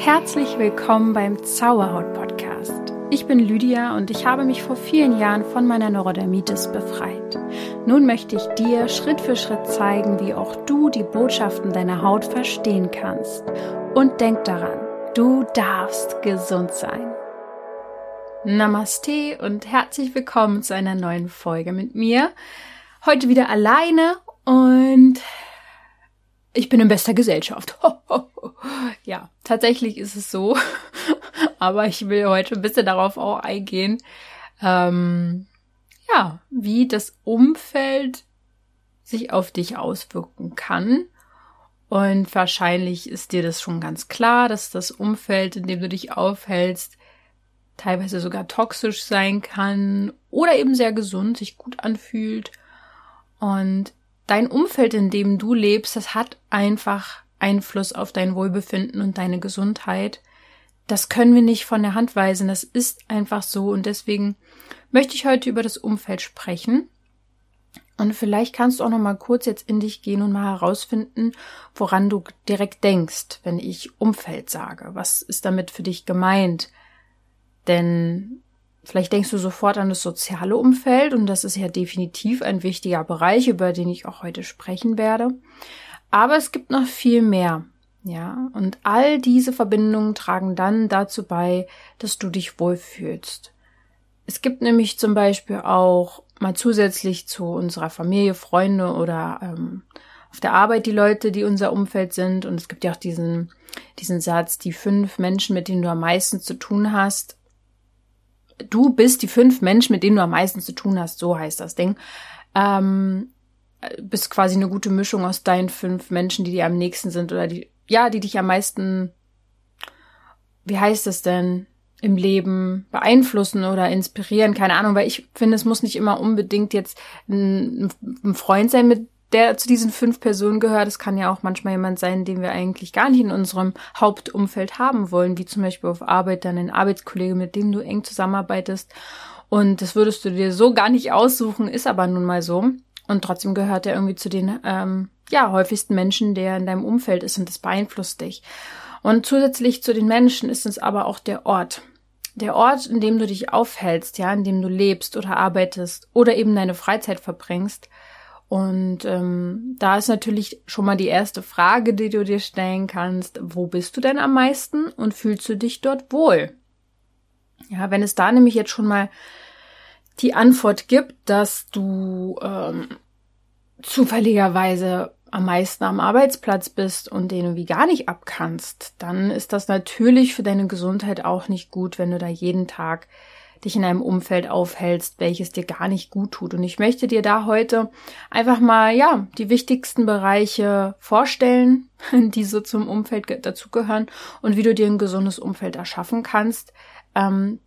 Herzlich willkommen beim Zauberhaut Podcast. Ich bin Lydia und ich habe mich vor vielen Jahren von meiner Neurodermitis befreit. Nun möchte ich dir Schritt für Schritt zeigen, wie auch du die Botschaften deiner Haut verstehen kannst. Und denk daran, du darfst gesund sein. Namaste und herzlich willkommen zu einer neuen Folge mit mir. Heute wieder alleine und ich bin in bester Gesellschaft. ja, tatsächlich ist es so. Aber ich will heute ein bisschen darauf auch eingehen, ähm, ja, wie das Umfeld sich auf dich auswirken kann. Und wahrscheinlich ist dir das schon ganz klar, dass das Umfeld, in dem du dich aufhältst, teilweise sogar toxisch sein kann oder eben sehr gesund, sich gut anfühlt. Und dein Umfeld, in dem du lebst, das hat einfach Einfluss auf dein Wohlbefinden und deine Gesundheit. Das können wir nicht von der Hand weisen. Das ist einfach so. Und deswegen möchte ich heute über das Umfeld sprechen. Und vielleicht kannst du auch noch mal kurz jetzt in dich gehen und mal herausfinden, woran du direkt denkst, wenn ich Umfeld sage. Was ist damit für dich gemeint? Denn Vielleicht denkst du sofort an das soziale Umfeld und das ist ja definitiv ein wichtiger Bereich, über den ich auch heute sprechen werde. Aber es gibt noch viel mehr. Ja, und all diese Verbindungen tragen dann dazu bei, dass du dich wohlfühlst. Es gibt nämlich zum Beispiel auch mal zusätzlich zu unserer Familie, Freunde oder ähm, auf der Arbeit die Leute, die unser Umfeld sind. Und es gibt ja auch diesen, diesen Satz, die fünf Menschen, mit denen du am meisten zu tun hast, du bist die fünf Menschen, mit denen du am meisten zu tun hast, so heißt das Ding. Ähm, bist quasi eine gute Mischung aus deinen fünf Menschen, die dir am nächsten sind oder die, ja, die dich am meisten, wie heißt das denn, im Leben beeinflussen oder inspirieren, keine Ahnung, weil ich finde, es muss nicht immer unbedingt jetzt ein, ein Freund sein, mit der zu diesen fünf Personen gehört. Es kann ja auch manchmal jemand sein, den wir eigentlich gar nicht in unserem Hauptumfeld haben wollen, wie zum Beispiel auf Arbeit dann ein Arbeitskollege, mit dem du eng zusammenarbeitest. Und das würdest du dir so gar nicht aussuchen, ist aber nun mal so. Und trotzdem gehört er irgendwie zu den ähm, ja häufigsten Menschen, der in deinem Umfeld ist und das beeinflusst dich. Und zusätzlich zu den Menschen ist es aber auch der Ort. Der Ort, in dem du dich aufhältst, ja, in dem du lebst oder arbeitest oder eben deine Freizeit verbringst, und ähm, da ist natürlich schon mal die erste Frage, die du dir stellen kannst, wo bist du denn am meisten und fühlst du dich dort wohl? Ja, wenn es da nämlich jetzt schon mal die Antwort gibt, dass du ähm, zufälligerweise am meisten am Arbeitsplatz bist und den irgendwie gar nicht abkannst, dann ist das natürlich für deine Gesundheit auch nicht gut, wenn du da jeden Tag dich in einem Umfeld aufhältst, welches dir gar nicht gut tut. Und ich möchte dir da heute einfach mal, ja, die wichtigsten Bereiche vorstellen, die so zum Umfeld dazugehören und wie du dir ein gesundes Umfeld erschaffen kannst, ähm,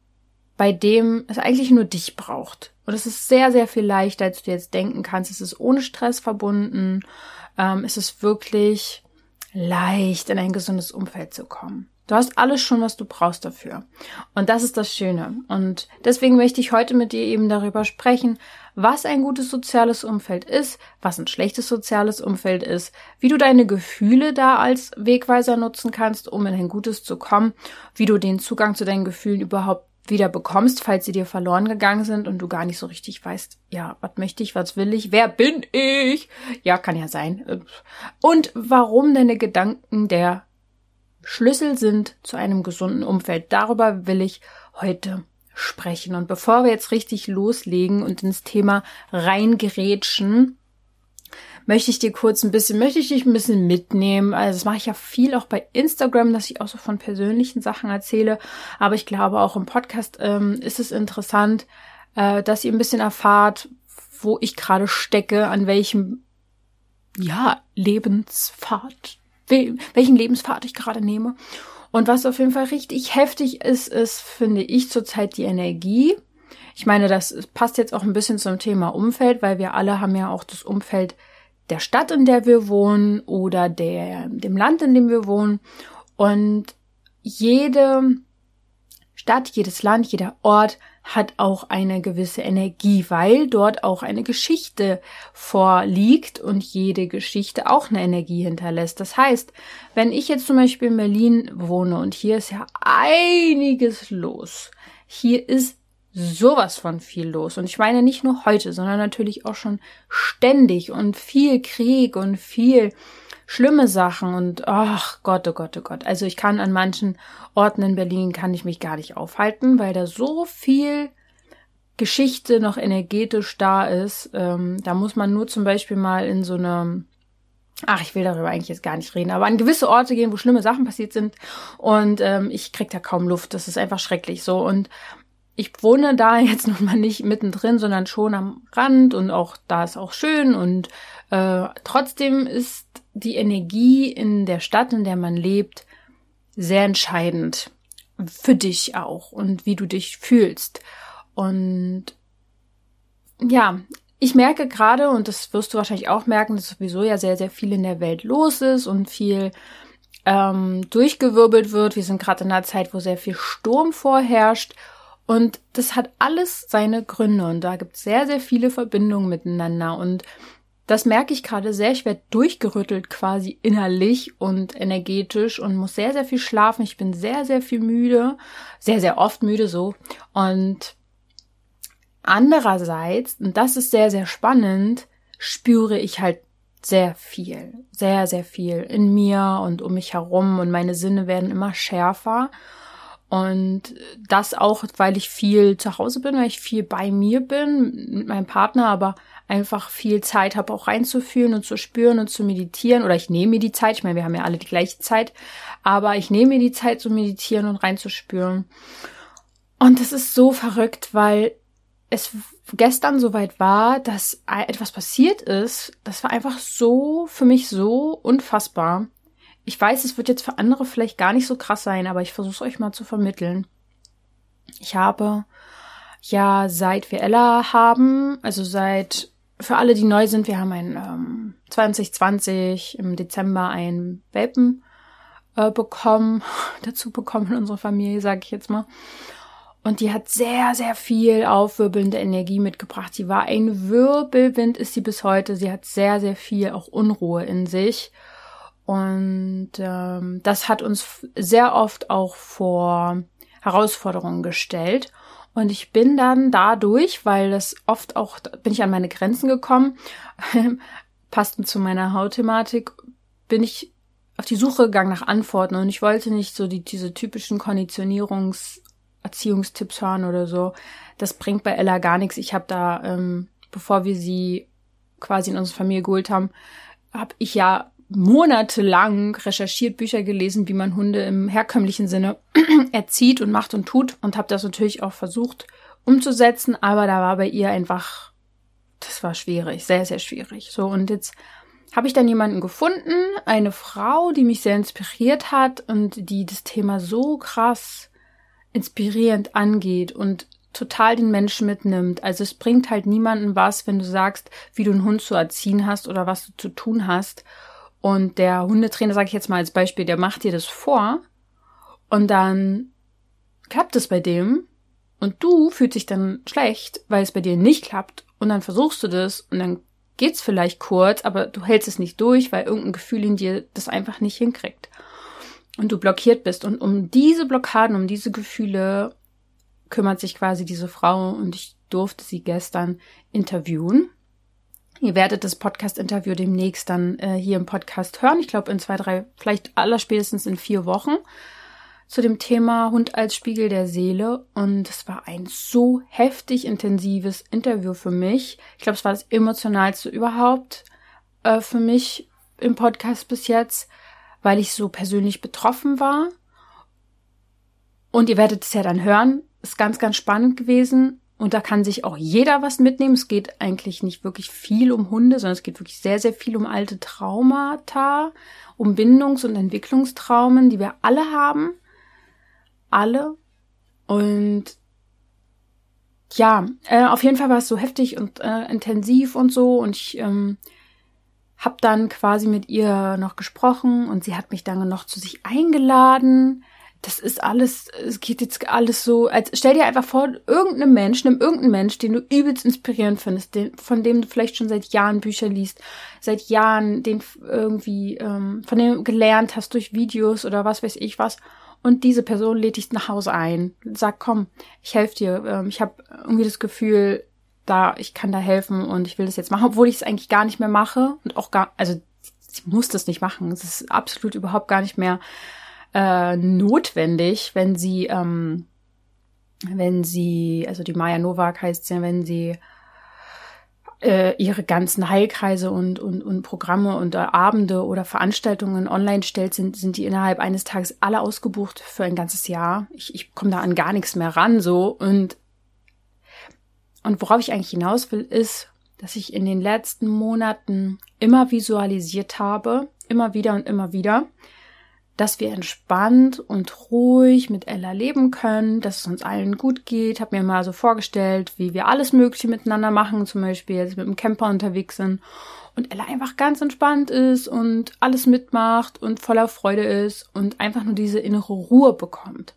bei dem es eigentlich nur dich braucht. Und es ist sehr, sehr viel leichter, als du dir jetzt denken kannst. Es ist ohne Stress verbunden. Ähm, es ist wirklich leicht, in ein gesundes Umfeld zu kommen. Du hast alles schon, was du brauchst dafür. Und das ist das Schöne. Und deswegen möchte ich heute mit dir eben darüber sprechen, was ein gutes soziales Umfeld ist, was ein schlechtes soziales Umfeld ist, wie du deine Gefühle da als Wegweiser nutzen kannst, um in ein gutes zu kommen, wie du den Zugang zu deinen Gefühlen überhaupt wieder bekommst, falls sie dir verloren gegangen sind und du gar nicht so richtig weißt, ja, was möchte ich, was will ich, wer bin ich? Ja, kann ja sein. Und warum deine Gedanken der Schlüssel sind zu einem gesunden Umfeld. Darüber will ich heute sprechen. Und bevor wir jetzt richtig loslegen und ins Thema reingerätschen, möchte ich dir kurz ein bisschen, möchte ich dich ein bisschen mitnehmen. Also das mache ich ja viel auch bei Instagram, dass ich auch so von persönlichen Sachen erzähle. Aber ich glaube auch im Podcast ähm, ist es interessant, äh, dass ihr ein bisschen erfahrt, wo ich gerade stecke, an welchem ja Lebenspfad welchen Lebenspfad ich gerade nehme. Und was auf jeden Fall richtig heftig ist, ist, finde ich, zurzeit die Energie. Ich meine, das passt jetzt auch ein bisschen zum Thema Umfeld, weil wir alle haben ja auch das Umfeld der Stadt, in der wir wohnen oder der, dem Land, in dem wir wohnen. Und jede Stadt, jedes Land, jeder Ort hat auch eine gewisse Energie, weil dort auch eine Geschichte vorliegt und jede Geschichte auch eine Energie hinterlässt. Das heißt, wenn ich jetzt zum Beispiel in Berlin wohne und hier ist ja einiges los, hier ist sowas von viel los. Und ich meine nicht nur heute, sondern natürlich auch schon ständig und viel Krieg und viel schlimme Sachen und ach Gott, oh Gott, oh Gott. Also ich kann an manchen Orten in Berlin kann ich mich gar nicht aufhalten, weil da so viel Geschichte noch energetisch da ist. Ähm, da muss man nur zum Beispiel mal in so eine Ach, ich will darüber eigentlich jetzt gar nicht reden, aber an gewisse Orte gehen, wo schlimme Sachen passiert sind und ähm, ich krieg da kaum Luft. Das ist einfach schrecklich so und ich wohne da jetzt nun mal nicht mittendrin, sondern schon am Rand und auch da ist auch schön und äh, trotzdem ist die Energie in der Stadt, in der man lebt, sehr entscheidend für dich auch und wie du dich fühlst. Und ja, ich merke gerade, und das wirst du wahrscheinlich auch merken, dass sowieso ja sehr, sehr viel in der Welt los ist und viel ähm, durchgewirbelt wird. Wir sind gerade in einer Zeit, wo sehr viel Sturm vorherrscht. Und das hat alles seine Gründe und da gibt es sehr, sehr viele Verbindungen miteinander. Und das merke ich gerade sehr. Ich werde durchgerüttelt quasi innerlich und energetisch und muss sehr, sehr viel schlafen. Ich bin sehr, sehr viel müde. Sehr, sehr oft müde so. Und andererseits, und das ist sehr, sehr spannend, spüre ich halt sehr viel, sehr, sehr viel in mir und um mich herum und meine Sinne werden immer schärfer. Und das auch, weil ich viel zu Hause bin, weil ich viel bei mir bin mit meinem Partner, aber einfach viel Zeit habe, auch reinzufühlen und zu spüren und zu meditieren. Oder ich nehme mir die Zeit, ich meine, wir haben ja alle die gleiche Zeit, aber ich nehme mir die Zeit zu meditieren und reinzuspüren. Und das ist so verrückt, weil es gestern soweit war, dass etwas passiert ist. Das war einfach so, für mich so unfassbar. Ich weiß, es wird jetzt für andere vielleicht gar nicht so krass sein, aber ich versuche es euch mal zu vermitteln. Ich habe ja seit wir Ella haben, also seit für alle, die neu sind, wir haben ein ähm, 2020 im Dezember ein Welpen äh, bekommen, dazu bekommen in unserer Familie, sage ich jetzt mal. Und die hat sehr, sehr viel aufwirbelnde Energie mitgebracht. Die war ein Wirbelwind, ist sie bis heute. Sie hat sehr, sehr viel auch Unruhe in sich. Und ähm, das hat uns sehr oft auch vor Herausforderungen gestellt. Und ich bin dann dadurch, weil das oft auch, bin ich an meine Grenzen gekommen, passt zu meiner Hautthematik, bin ich auf die Suche gegangen nach Antworten und ich wollte nicht so die, diese typischen Konditionierungs- Erziehungstipps hören oder so. Das bringt bei Ella gar nichts. Ich habe da, ähm, bevor wir sie quasi in unsere Familie geholt haben, habe ich ja monatelang recherchiert, Bücher gelesen, wie man Hunde im herkömmlichen Sinne erzieht und macht und tut und habe das natürlich auch versucht umzusetzen, aber da war bei ihr einfach, das war schwierig, sehr, sehr schwierig. So, und jetzt habe ich dann jemanden gefunden, eine Frau, die mich sehr inspiriert hat und die das Thema so krass inspirierend angeht und total den Menschen mitnimmt. Also es bringt halt niemanden was, wenn du sagst, wie du einen Hund zu erziehen hast oder was du zu tun hast. Und der Hundetrainer, sage ich jetzt mal als Beispiel, der macht dir das vor und dann klappt es bei dem und du fühlst dich dann schlecht, weil es bei dir nicht klappt und dann versuchst du das und dann geht's vielleicht kurz, aber du hältst es nicht durch, weil irgendein Gefühl in dir das einfach nicht hinkriegt und du blockiert bist. Und um diese Blockaden, um diese Gefühle kümmert sich quasi diese Frau und ich durfte sie gestern interviewen. Ihr werdet das Podcast-Interview demnächst dann äh, hier im Podcast hören. Ich glaube in zwei, drei, vielleicht allerspätestens in vier Wochen zu dem Thema Hund als Spiegel der Seele. Und es war ein so heftig intensives Interview für mich. Ich glaube, es war das emotionalste überhaupt äh, für mich im Podcast bis jetzt weil ich so persönlich betroffen war. Und ihr werdet es ja dann hören, ist ganz, ganz spannend gewesen. Und da kann sich auch jeder was mitnehmen. Es geht eigentlich nicht wirklich viel um Hunde, sondern es geht wirklich sehr, sehr viel um alte Traumata, um Bindungs- und Entwicklungstraumen, die wir alle haben. Alle. Und ja, äh, auf jeden Fall war es so heftig und äh, intensiv und so. Und ich ähm, hab dann quasi mit ihr noch gesprochen und sie hat mich dann noch zu sich eingeladen. Das ist alles, es geht jetzt alles so, als stell dir einfach vor, irgendeinem Mensch, nimm irgendeinen Mensch, den du übelst inspirierend findest, den, von dem du vielleicht schon seit Jahren Bücher liest, seit Jahren den irgendwie, ähm, von dem du gelernt hast durch Videos oder was weiß ich was. Und diese Person lädt dich nach Hause ein, sagt, komm, ich helfe dir, ähm, ich habe irgendwie das Gefühl, da, ich kann da helfen und ich will das jetzt machen, obwohl ich es eigentlich gar nicht mehr mache und auch gar, also sie muss das nicht machen. Es ist absolut überhaupt gar nicht mehr äh, notwendig, wenn sie, ähm, wenn sie, also die Maya Novak heißt ja, wenn sie äh, ihre ganzen Heilkreise und, und, und Programme und äh, Abende oder Veranstaltungen online stellt, sind, sind die innerhalb eines Tages alle ausgebucht für ein ganzes Jahr. Ich, ich komme da an gar nichts mehr ran so und und worauf ich eigentlich hinaus will, ist, dass ich in den letzten Monaten immer visualisiert habe, immer wieder und immer wieder, dass wir entspannt und ruhig mit Ella leben können, dass es uns allen gut geht. Hab mir mal so vorgestellt, wie wir alles Mögliche miteinander machen, zum Beispiel jetzt mit dem Camper unterwegs sind und Ella einfach ganz entspannt ist und alles mitmacht und voller Freude ist und einfach nur diese innere Ruhe bekommt.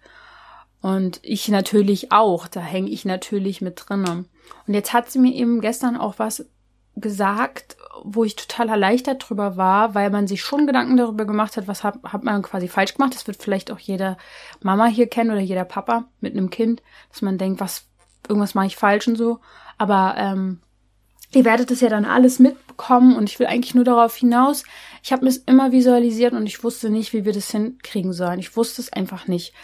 Und ich natürlich auch, da hänge ich natürlich mit drinnen. Und jetzt hat sie mir eben gestern auch was gesagt, wo ich total erleichtert drüber war, weil man sich schon Gedanken darüber gemacht hat, was hat, hat man quasi falsch gemacht. Das wird vielleicht auch jeder Mama hier kennen oder jeder Papa mit einem Kind, dass man denkt, was irgendwas mache ich falsch und so. Aber ähm, ihr werdet es ja dann alles mitbekommen und ich will eigentlich nur darauf hinaus. Ich habe mir es immer visualisiert und ich wusste nicht, wie wir das hinkriegen sollen. Ich wusste es einfach nicht.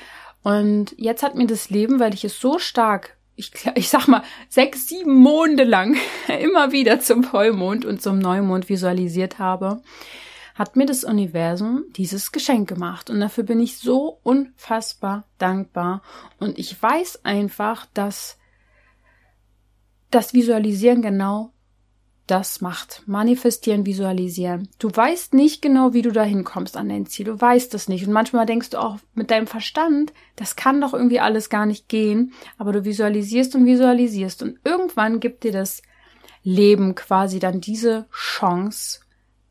Und jetzt hat mir das Leben, weil ich es so stark ich, ich sag mal, sechs, sieben Monde lang immer wieder zum Vollmond und zum Neumond visualisiert habe, hat mir das Universum dieses Geschenk gemacht. Und dafür bin ich so unfassbar dankbar. Und ich weiß einfach, dass das Visualisieren genau das macht. Manifestieren, visualisieren. Du weißt nicht genau, wie du dahin kommst an dein Ziel. Du weißt es nicht. Und manchmal denkst du auch mit deinem Verstand, das kann doch irgendwie alles gar nicht gehen. Aber du visualisierst und visualisierst. Und irgendwann gibt dir das Leben quasi dann diese Chance.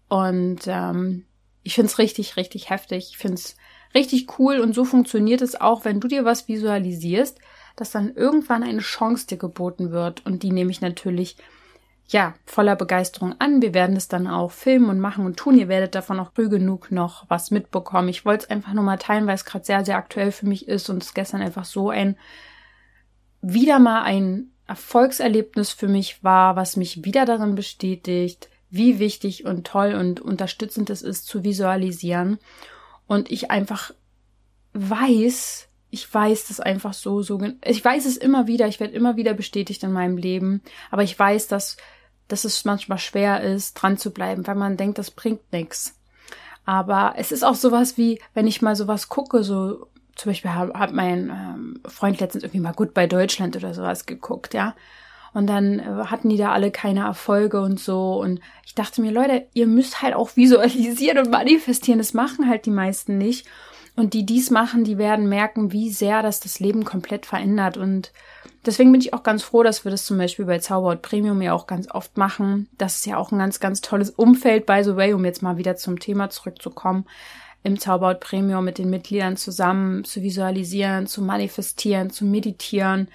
Und ähm, ich find's richtig, richtig heftig. Ich find's richtig cool. Und so funktioniert es auch, wenn du dir was visualisierst, dass dann irgendwann eine Chance dir geboten wird. Und die nehme ich natürlich ja, voller Begeisterung an. Wir werden es dann auch filmen und machen und tun. Ihr werdet davon auch früh genug noch was mitbekommen. Ich wollte es einfach nur mal teilen, weil es gerade sehr, sehr aktuell für mich ist und es gestern einfach so ein, wieder mal ein Erfolgserlebnis für mich war, was mich wieder darin bestätigt, wie wichtig und toll und unterstützend es ist zu visualisieren. Und ich einfach weiß, ich weiß das einfach so, so, ich weiß es immer wieder, ich werde immer wieder bestätigt in meinem Leben, aber ich weiß, dass dass es manchmal schwer ist, dran zu bleiben, weil man denkt, das bringt nichts. Aber es ist auch sowas wie, wenn ich mal sowas gucke, so zum Beispiel hat, hat mein ähm, Freund letztens irgendwie mal gut bei Deutschland oder sowas geguckt, ja. Und dann äh, hatten die da alle keine Erfolge und so. Und ich dachte mir, Leute, ihr müsst halt auch visualisieren und manifestieren. Das machen halt die meisten nicht. Und die dies machen, die werden merken, wie sehr das das Leben komplett verändert. Und deswegen bin ich auch ganz froh, dass wir das zum Beispiel bei Zauberhaut Premium ja auch ganz oft machen. Das ist ja auch ein ganz, ganz tolles Umfeld, by the way, um jetzt mal wieder zum Thema zurückzukommen. Im Zauberhaut Premium mit den Mitgliedern zusammen zu visualisieren, zu manifestieren, zu meditieren.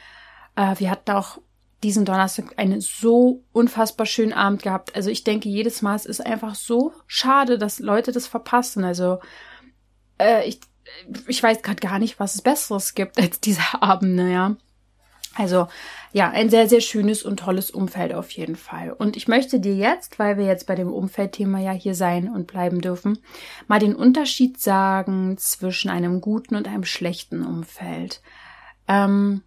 Äh, wir hatten auch diesen Donnerstag einen so unfassbar schönen Abend gehabt. Also ich denke jedes Mal, es ist einfach so schade, dass Leute das verpassen. Also äh, ich, ich weiß gerade gar nicht, was es Besseres gibt als diese Abende, ja. Also ja, ein sehr, sehr schönes und tolles Umfeld auf jeden Fall. Und ich möchte dir jetzt, weil wir jetzt bei dem Umfeldthema ja hier sein und bleiben dürfen, mal den Unterschied sagen zwischen einem guten und einem schlechten Umfeld. Ähm,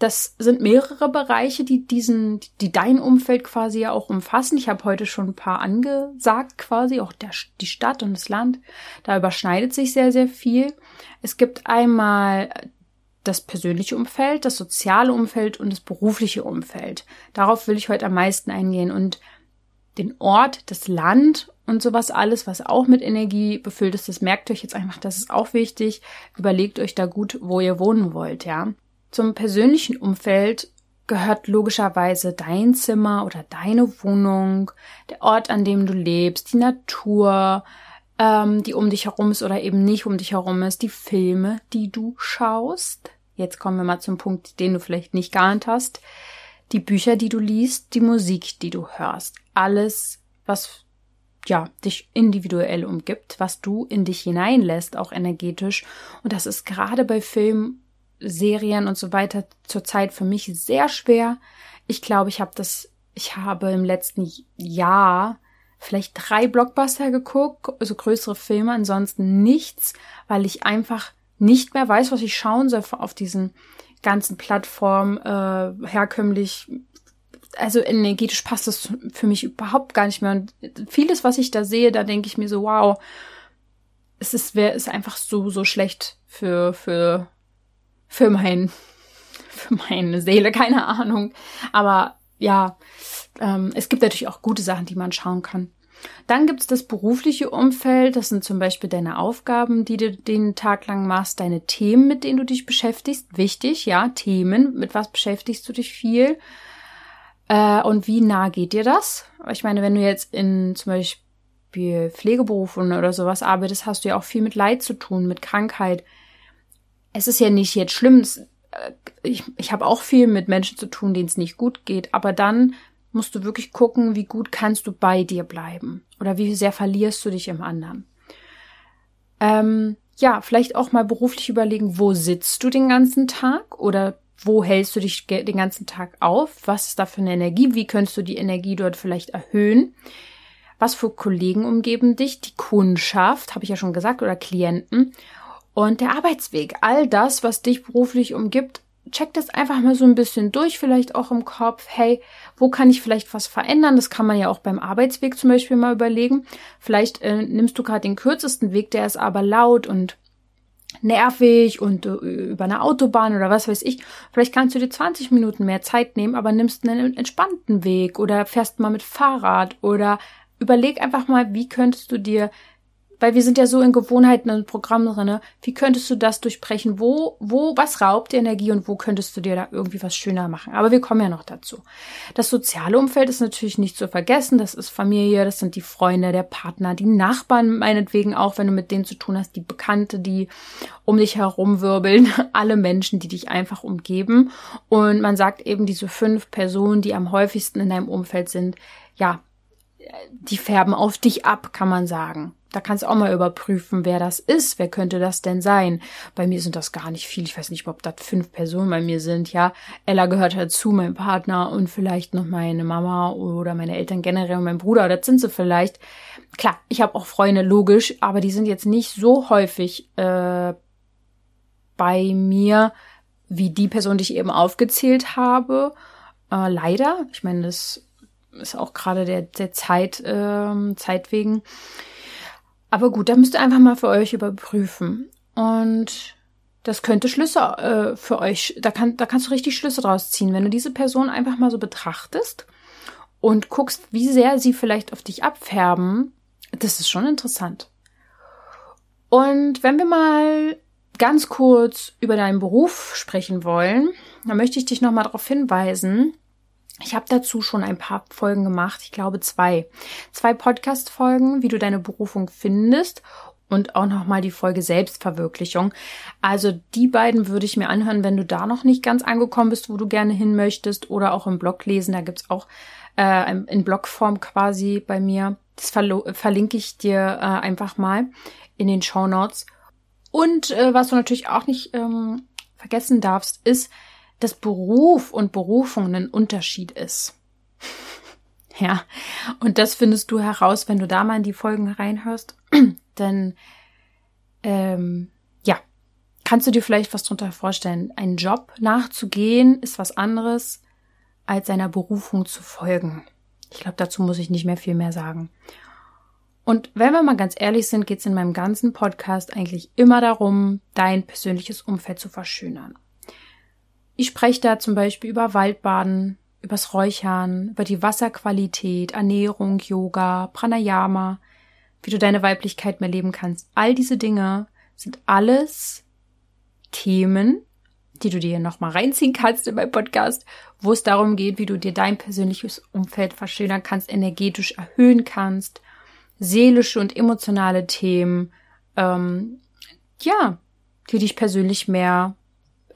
das sind mehrere Bereiche, die diesen, die dein Umfeld quasi ja auch umfassen. Ich habe heute schon ein paar angesagt, quasi, auch der, die Stadt und das Land. Da überschneidet sich sehr, sehr viel. Es gibt einmal das persönliche Umfeld, das soziale Umfeld und das berufliche Umfeld. Darauf will ich heute am meisten eingehen und den Ort, das Land und sowas alles, was auch mit Energie befüllt ist, das merkt euch jetzt einfach, das ist auch wichtig. Überlegt euch da gut, wo ihr wohnen wollt, ja. Zum persönlichen Umfeld gehört logischerweise dein Zimmer oder deine Wohnung, der Ort, an dem du lebst, die Natur, ähm, die um dich herum ist oder eben nicht um dich herum ist, die Filme, die du schaust. Jetzt kommen wir mal zum Punkt, den du vielleicht nicht geahnt hast. Die Bücher, die du liest, die Musik, die du hörst. Alles, was ja, dich individuell umgibt, was du in dich hineinlässt, auch energetisch. Und das ist gerade bei Filmen, Serien und so weiter zurzeit für mich sehr schwer. Ich glaube, ich habe das, ich habe im letzten Jahr vielleicht drei Blockbuster geguckt, also größere Filme, ansonsten nichts, weil ich einfach nicht mehr weiß, was ich schauen soll auf diesen ganzen Plattformen, äh, herkömmlich. Also energetisch passt das für mich überhaupt gar nicht mehr. Und vieles, was ich da sehe, da denke ich mir so, wow, es ist, wer ist einfach so, so schlecht für, für, für mein, für meine Seele, keine Ahnung. Aber ja, ähm, es gibt natürlich auch gute Sachen, die man schauen kann. Dann gibt's das berufliche Umfeld. Das sind zum Beispiel deine Aufgaben, die du den Tag lang machst, deine Themen, mit denen du dich beschäftigst. Wichtig, ja, Themen. Mit was beschäftigst du dich viel? Äh, und wie nah geht dir das? Ich meine, wenn du jetzt in zum Beispiel Pflegeberufen oder sowas arbeitest, hast du ja auch viel mit Leid zu tun, mit Krankheit. Es ist ja nicht jetzt schlimm. Äh, ich, ich habe auch viel mit Menschen zu tun, denen es nicht gut geht. Aber dann musst du wirklich gucken, wie gut kannst du bei dir bleiben oder wie sehr verlierst du dich im anderen. Ähm, ja, vielleicht auch mal beruflich überlegen, wo sitzt du den ganzen Tag oder wo hältst du dich den ganzen Tag auf? Was ist da für eine Energie? Wie könntest du die Energie dort vielleicht erhöhen? Was für Kollegen umgeben dich? Die Kundschaft, habe ich ja schon gesagt, oder Klienten. Und der Arbeitsweg, all das, was dich beruflich umgibt, check das einfach mal so ein bisschen durch, vielleicht auch im Kopf, hey, wo kann ich vielleicht was verändern? Das kann man ja auch beim Arbeitsweg zum Beispiel mal überlegen. Vielleicht äh, nimmst du gerade den kürzesten Weg, der ist aber laut und nervig und äh, über eine Autobahn oder was weiß ich. Vielleicht kannst du dir 20 Minuten mehr Zeit nehmen, aber nimmst einen entspannten Weg oder fährst mal mit Fahrrad oder überleg einfach mal, wie könntest du dir weil wir sind ja so in Gewohnheiten und Programmen drinne. Wie könntest du das durchbrechen? Wo, wo, was raubt dir Energie und wo könntest du dir da irgendwie was schöner machen? Aber wir kommen ja noch dazu. Das soziale Umfeld ist natürlich nicht zu vergessen. Das ist Familie, das sind die Freunde, der Partner, die Nachbarn meinetwegen auch, wenn du mit denen zu tun hast, die Bekannte, die um dich herum wirbeln, alle Menschen, die dich einfach umgeben. Und man sagt eben diese fünf Personen, die am häufigsten in deinem Umfeld sind, ja, die färben auf dich ab, kann man sagen. Da kannst du auch mal überprüfen, wer das ist. Wer könnte das denn sein? Bei mir sind das gar nicht viel. Ich weiß nicht, ob das fünf Personen bei mir sind. Ja, Ella gehört dazu, mein Partner und vielleicht noch meine Mama oder meine Eltern generell und mein Bruder. Das sind sie vielleicht. Klar, ich habe auch Freunde, logisch, aber die sind jetzt nicht so häufig äh, bei mir wie die Person, die ich eben aufgezählt habe. Äh, leider. Ich meine, das ist auch gerade der, der Zeit, äh, Zeit wegen. Aber gut, da müsst ihr einfach mal für euch überprüfen. Und das könnte Schlüsse äh, für euch, da, kann, da kannst du richtig Schlüsse draus ziehen, wenn du diese Person einfach mal so betrachtest und guckst, wie sehr sie vielleicht auf dich abfärben. Das ist schon interessant. Und wenn wir mal ganz kurz über deinen Beruf sprechen wollen, dann möchte ich dich nochmal darauf hinweisen, ich habe dazu schon ein paar Folgen gemacht, ich glaube zwei. Zwei Podcast-Folgen, wie du deine Berufung findest und auch nochmal die Folge Selbstverwirklichung. Also die beiden würde ich mir anhören, wenn du da noch nicht ganz angekommen bist, wo du gerne hin möchtest oder auch im Blog lesen. Da gibt's auch äh, in Blogform quasi bei mir. Das verlinke ich dir äh, einfach mal in den Show Notes. Und äh, was du natürlich auch nicht ähm, vergessen darfst, ist, dass Beruf und Berufung ein Unterschied ist. ja, und das findest du heraus, wenn du da mal in die Folgen reinhörst. Denn ähm, ja, kannst du dir vielleicht was drunter vorstellen? Ein Job nachzugehen ist was anderes, als seiner Berufung zu folgen. Ich glaube, dazu muss ich nicht mehr viel mehr sagen. Und wenn wir mal ganz ehrlich sind, geht es in meinem ganzen Podcast eigentlich immer darum, dein persönliches Umfeld zu verschönern. Ich spreche da zum Beispiel über Waldbaden, übers Räuchern, über die Wasserqualität, Ernährung, Yoga, Pranayama, wie du deine Weiblichkeit mehr leben kannst. All diese Dinge sind alles Themen, die du dir nochmal reinziehen kannst in meinem Podcast, wo es darum geht, wie du dir dein persönliches Umfeld verschönern kannst, energetisch erhöhen kannst, seelische und emotionale Themen, ähm, ja, die dich persönlich mehr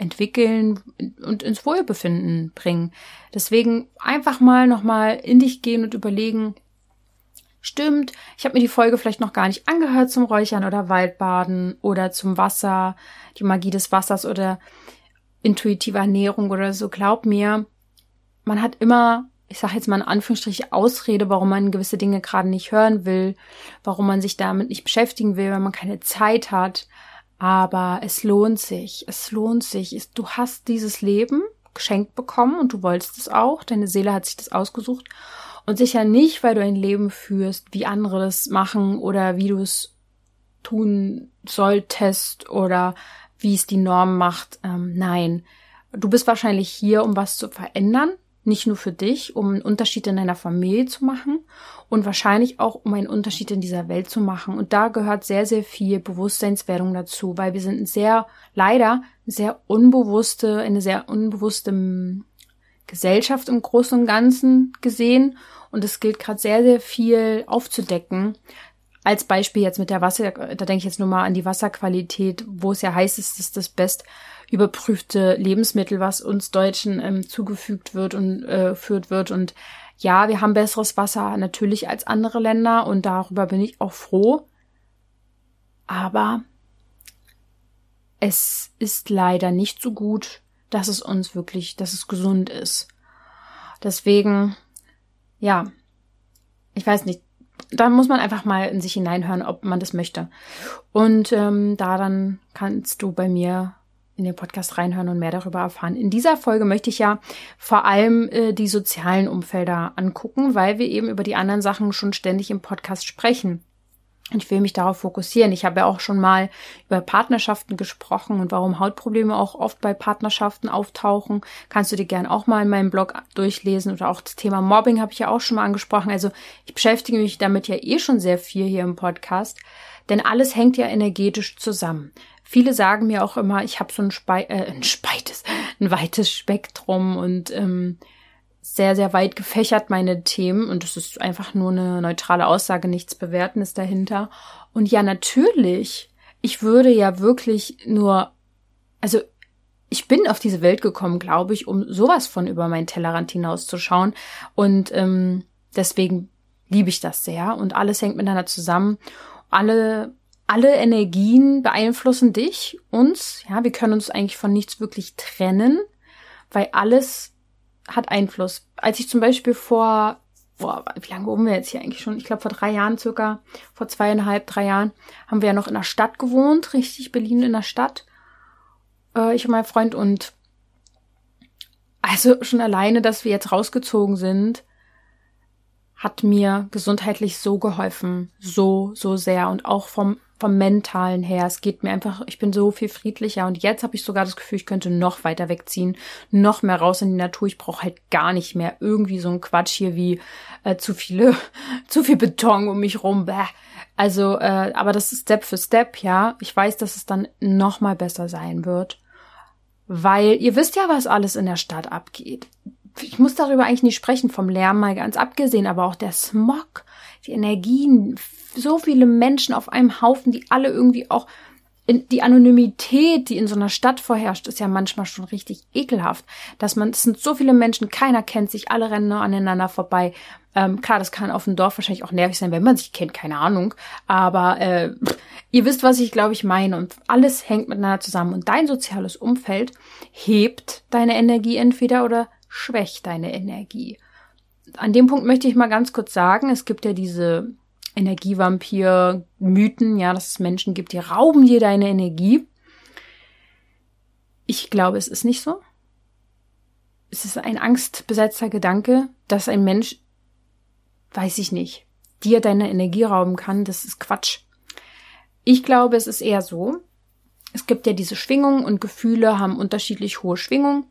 entwickeln und ins Wohlbefinden bringen. Deswegen einfach mal nochmal in dich gehen und überlegen, stimmt, ich habe mir die Folge vielleicht noch gar nicht angehört zum Räuchern oder Waldbaden oder zum Wasser, die Magie des Wassers oder intuitive Ernährung oder so. Glaub mir, man hat immer, ich sage jetzt mal in Anführungsstrichen, Ausrede, warum man gewisse Dinge gerade nicht hören will, warum man sich damit nicht beschäftigen will, wenn man keine Zeit hat. Aber es lohnt sich, es lohnt sich. Du hast dieses Leben geschenkt bekommen und du wolltest es auch. Deine Seele hat sich das ausgesucht. Und sicher nicht, weil du ein Leben führst, wie andere das machen oder wie du es tun solltest oder wie es die Norm macht. Ähm, nein, du bist wahrscheinlich hier, um was zu verändern nicht nur für dich, um einen Unterschied in deiner Familie zu machen und wahrscheinlich auch, um einen Unterschied in dieser Welt zu machen. Und da gehört sehr, sehr viel Bewusstseinswerdung dazu, weil wir sind sehr, leider, sehr unbewusste, eine sehr unbewusste hm, Gesellschaft im Großen und Ganzen gesehen. Und es gilt gerade sehr, sehr viel aufzudecken. Als Beispiel jetzt mit der Wasser, da denke ich jetzt nur mal an die Wasserqualität, wo es ja heißt, es ist das best überprüfte Lebensmittel, was uns Deutschen ähm, zugefügt wird und äh, führt wird. Und ja, wir haben besseres Wasser natürlich als andere Länder und darüber bin ich auch froh. Aber es ist leider nicht so gut, dass es uns wirklich, dass es gesund ist. Deswegen, ja, ich weiß nicht, da muss man einfach mal in sich hineinhören, ob man das möchte. Und ähm, da dann kannst du bei mir in den Podcast reinhören und mehr darüber erfahren. In dieser Folge möchte ich ja vor allem äh, die sozialen Umfelder angucken, weil wir eben über die anderen Sachen schon ständig im Podcast sprechen. Ich will mich darauf fokussieren. Ich habe ja auch schon mal über Partnerschaften gesprochen und warum Hautprobleme auch oft bei Partnerschaften auftauchen. Kannst du dir gern auch mal in meinem Blog durchlesen oder auch das Thema Mobbing habe ich ja auch schon mal angesprochen. Also ich beschäftige mich damit ja eh schon sehr viel hier im Podcast, denn alles hängt ja energetisch zusammen. Viele sagen mir auch immer, ich habe so ein, Spei äh, ein speites, ein weites Spektrum und ähm, sehr, sehr weit gefächert meine Themen und es ist einfach nur eine neutrale Aussage, nichts Bewertendes dahinter. Und ja, natürlich, ich würde ja wirklich nur, also ich bin auf diese Welt gekommen, glaube ich, um sowas von über meinen Tellerrand hinauszuschauen. Und ähm, deswegen liebe ich das sehr und alles hängt miteinander zusammen. Alle alle Energien beeinflussen dich, uns. Ja, wir können uns eigentlich von nichts wirklich trennen, weil alles hat Einfluss. Als ich zum Beispiel vor, boah, wie lange wohnen wir jetzt hier eigentlich schon? Ich glaube vor drei Jahren circa, vor zweieinhalb, drei Jahren, haben wir ja noch in der Stadt gewohnt, richtig Berlin in der Stadt. Äh, ich und mein Freund und also schon alleine, dass wir jetzt rausgezogen sind, hat mir gesundheitlich so geholfen, so, so sehr und auch vom vom mentalen her. Es geht mir einfach, ich bin so viel friedlicher und jetzt habe ich sogar das Gefühl, ich könnte noch weiter wegziehen, noch mehr raus in die Natur. Ich brauche halt gar nicht mehr irgendwie so ein Quatsch hier wie äh, zu viele, zu viel Beton um mich rum. Bäh. Also, äh, aber das ist Step für Step, ja. Ich weiß, dass es dann noch mal besser sein wird, weil ihr wisst ja, was alles in der Stadt abgeht. Ich muss darüber eigentlich nicht sprechen, vom Lärm mal ganz abgesehen, aber auch der Smog, die Energien, so viele Menschen auf einem Haufen, die alle irgendwie auch die Anonymität, die in so einer Stadt vorherrscht, ist ja manchmal schon richtig ekelhaft, dass man, es sind so viele Menschen, keiner kennt sich, alle rennen nur aneinander vorbei. Ähm, klar, das kann auf dem Dorf wahrscheinlich auch nervig sein, wenn man sich kennt, keine Ahnung. Aber äh, ihr wisst, was ich glaube ich meine. Und alles hängt miteinander zusammen. Und dein soziales Umfeld hebt deine Energie entweder oder schwächt deine Energie. An dem Punkt möchte ich mal ganz kurz sagen, es gibt ja diese Energievampir-Mythen, ja, dass es Menschen gibt, die rauben dir deine Energie. Ich glaube, es ist nicht so. Es ist ein angstbesetzter Gedanke, dass ein Mensch, weiß ich nicht, dir deine Energie rauben kann. Das ist Quatsch. Ich glaube, es ist eher so. Es gibt ja diese Schwingungen und Gefühle haben unterschiedlich hohe Schwingungen.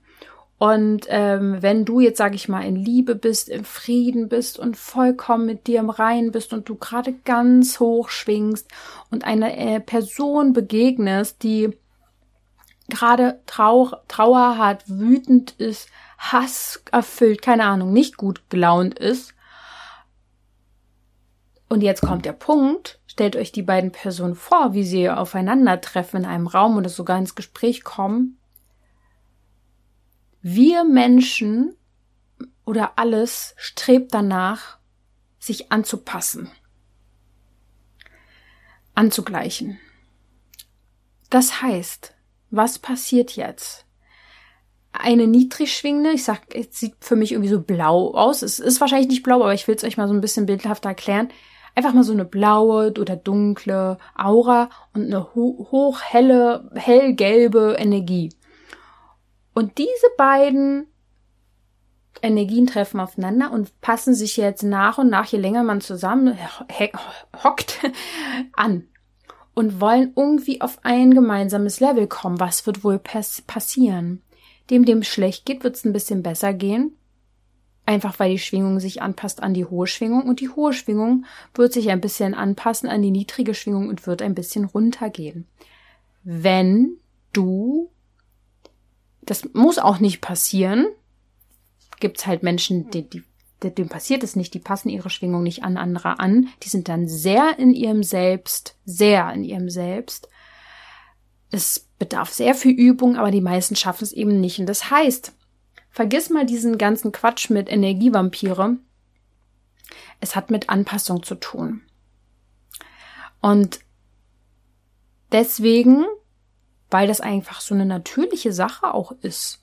Und ähm, wenn du jetzt, sage ich mal, in Liebe bist, im Frieden bist und vollkommen mit dir im Reinen bist und du gerade ganz hoch schwingst und einer äh, Person begegnest, die gerade Trauer, Trauer hat, wütend ist, Hass erfüllt, keine Ahnung, nicht gut gelaunt ist, Und jetzt kommt der Punkt, stellt euch die beiden Personen vor, wie sie aufeinandertreffen in einem Raum oder sogar ins Gespräch kommen. Wir Menschen oder alles strebt danach, sich anzupassen, anzugleichen. Das heißt, was passiert jetzt? Eine niedrig schwingende, ich sag, es sieht für mich irgendwie so blau aus. Es ist wahrscheinlich nicht blau, aber ich will es euch mal so ein bisschen bildhafter erklären. Einfach mal so eine blaue oder dunkle Aura und eine ho hoch helle, hellgelbe Energie. Und diese beiden Energien treffen aufeinander und passen sich jetzt nach und nach, je länger man zusammen hockt, an und wollen irgendwie auf ein gemeinsames Level kommen. Was wird wohl passieren? Dem, dem schlecht geht, wird es ein bisschen besser gehen. Einfach weil die Schwingung sich anpasst an die hohe Schwingung und die hohe Schwingung wird sich ein bisschen anpassen an die niedrige Schwingung und wird ein bisschen runtergehen. Wenn du, das muss auch nicht passieren, gibt's halt Menschen, die, die dem passiert es nicht, die passen ihre Schwingung nicht an andere an, die sind dann sehr in ihrem Selbst, sehr in ihrem Selbst. Es bedarf sehr viel Übung, aber die meisten schaffen es eben nicht. Und das heißt, vergiss mal diesen ganzen Quatsch mit Energievampire. Es hat mit Anpassung zu tun. Und deswegen, weil das einfach so eine natürliche Sache auch ist,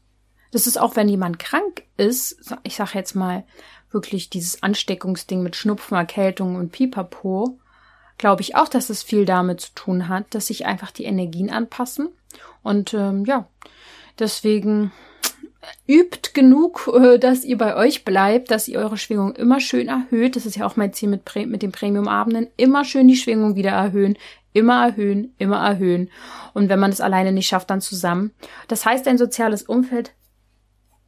das ist auch, wenn jemand krank ist, ich sage jetzt mal, wirklich dieses Ansteckungsding mit Schnupfen, Erkältung und Pipapo, glaube ich auch, dass es viel damit zu tun hat, dass sich einfach die Energien anpassen. Und ähm, ja, deswegen übt genug, äh, dass ihr bei euch bleibt, dass ihr eure Schwingung immer schön erhöht. Das ist ja auch mein Ziel mit, mit den Premium-Abenden. Immer schön die Schwingung wieder erhöhen, immer erhöhen, immer erhöhen. Und wenn man es alleine nicht schafft, dann zusammen. Das heißt, ein soziales Umfeld,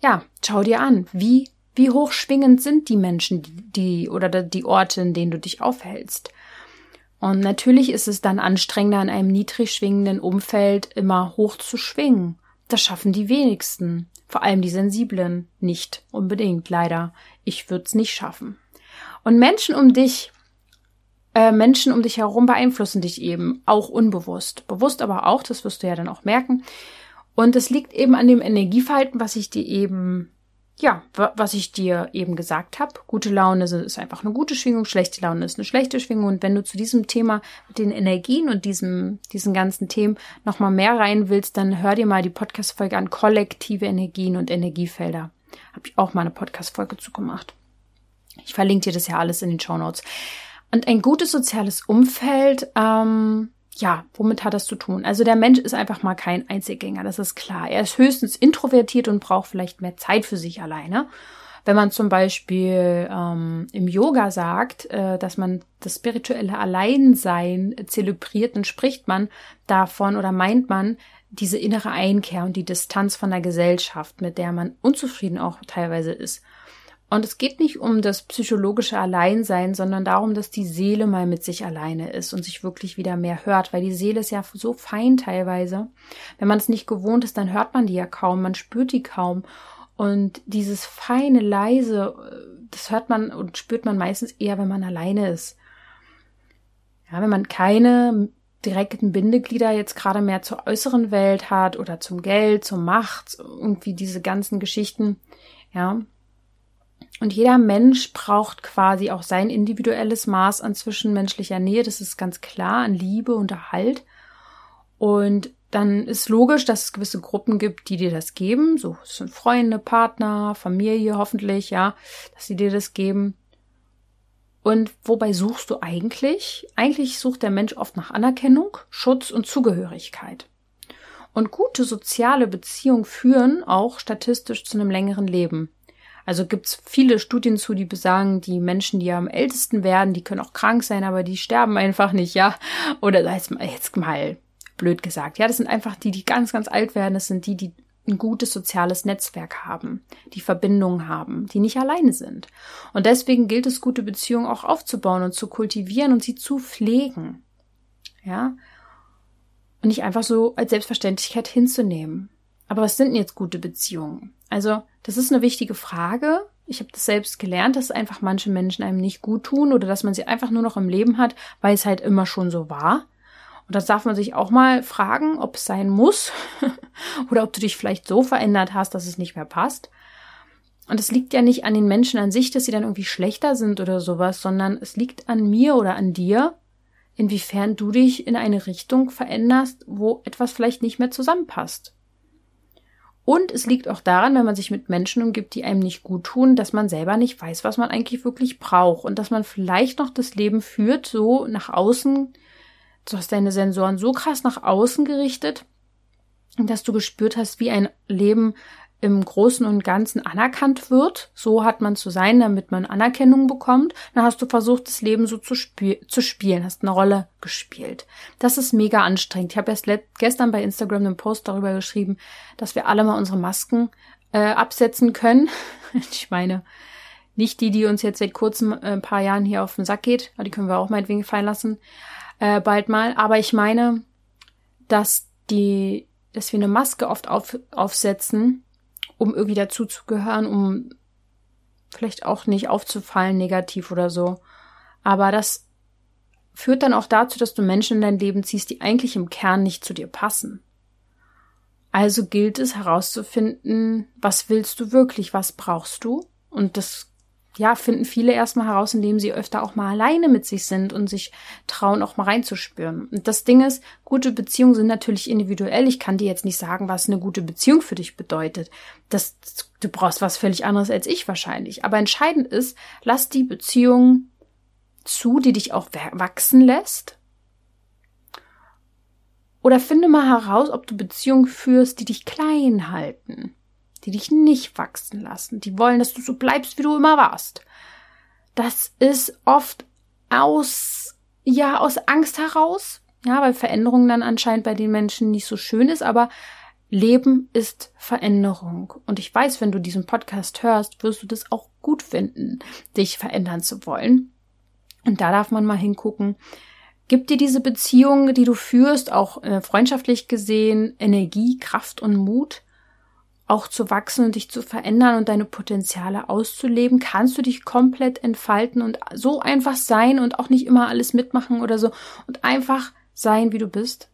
ja, schau dir an, wie wie hochschwingend sind die Menschen, die oder die Orte, in denen du dich aufhältst? Und natürlich ist es dann anstrengender, in einem niedrig schwingenden Umfeld immer hoch zu schwingen. Das schaffen die wenigsten. Vor allem die Sensiblen. Nicht unbedingt, leider. Ich würde es nicht schaffen. Und Menschen um dich, äh, Menschen um dich herum beeinflussen dich eben, auch unbewusst. Bewusst aber auch, das wirst du ja dann auch merken. Und es liegt eben an dem Energieverhalten, was ich dir eben ja, was ich dir eben gesagt habe, gute Laune ist einfach eine gute Schwingung, schlechte Laune ist eine schlechte Schwingung. Und wenn du zu diesem Thema mit den Energien und diesem, diesen ganzen Themen nochmal mehr rein willst, dann hör dir mal die Podcast-Folge an kollektive Energien und Energiefelder. Habe ich auch mal eine Podcast-Folge zugemacht. Ich verlinke dir das ja alles in den Show Notes. Und ein gutes soziales Umfeld, ähm, ja, womit hat das zu tun? Also der Mensch ist einfach mal kein Einzelgänger, das ist klar. Er ist höchstens introvertiert und braucht vielleicht mehr Zeit für sich alleine. Wenn man zum Beispiel ähm, im Yoga sagt, äh, dass man das spirituelle Alleinsein zelebriert, dann spricht man davon oder meint man diese innere Einkehr und die Distanz von der Gesellschaft, mit der man unzufrieden auch teilweise ist. Und es geht nicht um das psychologische Alleinsein, sondern darum, dass die Seele mal mit sich alleine ist und sich wirklich wieder mehr hört, weil die Seele ist ja so fein teilweise. Wenn man es nicht gewohnt ist, dann hört man die ja kaum, man spürt die kaum. Und dieses feine, leise, das hört man und spürt man meistens eher, wenn man alleine ist. Ja, wenn man keine direkten Bindeglieder jetzt gerade mehr zur äußeren Welt hat oder zum Geld, zur Macht, irgendwie diese ganzen Geschichten, ja, und jeder Mensch braucht quasi auch sein individuelles Maß an zwischenmenschlicher Nähe. Das ist ganz klar, an Liebe und Erhalt. Und dann ist logisch, dass es gewisse Gruppen gibt, die dir das geben. So, sind Freunde, Partner, Familie hoffentlich, ja, dass sie dir das geben. Und wobei suchst du eigentlich? Eigentlich sucht der Mensch oft nach Anerkennung, Schutz und Zugehörigkeit. Und gute soziale Beziehungen führen auch statistisch zu einem längeren Leben. Also gibt's viele Studien zu, die besagen, die Menschen, die am ältesten werden, die können auch krank sein, aber die sterben einfach nicht, ja. Oder mal, jetzt mal blöd gesagt, ja, das sind einfach die, die ganz, ganz alt werden. Das sind die, die ein gutes soziales Netzwerk haben, die Verbindungen haben, die nicht alleine sind. Und deswegen gilt es, gute Beziehungen auch aufzubauen und zu kultivieren und sie zu pflegen. Ja. Und nicht einfach so als Selbstverständlichkeit hinzunehmen. Aber was sind denn jetzt gute Beziehungen? Also, das ist eine wichtige Frage. Ich habe das selbst gelernt, dass einfach manche Menschen einem nicht gut tun oder dass man sie einfach nur noch im Leben hat, weil es halt immer schon so war. Und das darf man sich auch mal fragen, ob es sein muss oder ob du dich vielleicht so verändert hast, dass es nicht mehr passt. Und es liegt ja nicht an den Menschen an sich, dass sie dann irgendwie schlechter sind oder sowas, sondern es liegt an mir oder an dir, inwiefern du dich in eine Richtung veränderst, wo etwas vielleicht nicht mehr zusammenpasst. Und es liegt auch daran, wenn man sich mit Menschen umgibt, die einem nicht gut tun, dass man selber nicht weiß, was man eigentlich wirklich braucht. Und dass man vielleicht noch das Leben führt, so nach außen, du hast deine Sensoren so krass nach außen gerichtet, dass du gespürt hast, wie ein Leben im Großen und Ganzen anerkannt wird. So hat man zu sein, damit man Anerkennung bekommt. Dann hast du versucht, das Leben so zu, spiel zu spielen, hast eine Rolle gespielt. Das ist mega anstrengend. Ich habe erst gestern bei Instagram einen Post darüber geschrieben, dass wir alle mal unsere Masken äh, absetzen können. ich meine, nicht die, die uns jetzt seit kurzem äh, ein paar Jahren hier auf den Sack geht, die können wir auch meinetwegen fallen lassen, äh, bald mal. Aber ich meine, dass die, dass wir eine Maske oft auf, aufsetzen, um irgendwie dazuzugehören, um vielleicht auch nicht aufzufallen negativ oder so. Aber das führt dann auch dazu, dass du Menschen in dein Leben ziehst, die eigentlich im Kern nicht zu dir passen. Also gilt es herauszufinden, was willst du wirklich, was brauchst du? Und das ja, finden viele erstmal heraus, indem sie öfter auch mal alleine mit sich sind und sich trauen, auch mal reinzuspüren. Und das Ding ist, gute Beziehungen sind natürlich individuell. Ich kann dir jetzt nicht sagen, was eine gute Beziehung für dich bedeutet. Das, du brauchst was völlig anderes als ich wahrscheinlich. Aber entscheidend ist, lass die Beziehung zu, die dich auch wachsen lässt. Oder finde mal heraus, ob du Beziehungen führst, die dich klein halten die dich nicht wachsen lassen, die wollen, dass du so bleibst, wie du immer warst. Das ist oft aus, ja, aus Angst heraus, ja, weil Veränderung dann anscheinend bei den Menschen nicht so schön ist, aber Leben ist Veränderung. Und ich weiß, wenn du diesen Podcast hörst, wirst du das auch gut finden, dich verändern zu wollen. Und da darf man mal hingucken. Gibt dir diese Beziehung, die du führst, auch äh, freundschaftlich gesehen, Energie, Kraft und Mut? Auch zu wachsen und dich zu verändern und deine Potenziale auszuleben, kannst du dich komplett entfalten und so einfach sein und auch nicht immer alles mitmachen oder so und einfach sein, wie du bist?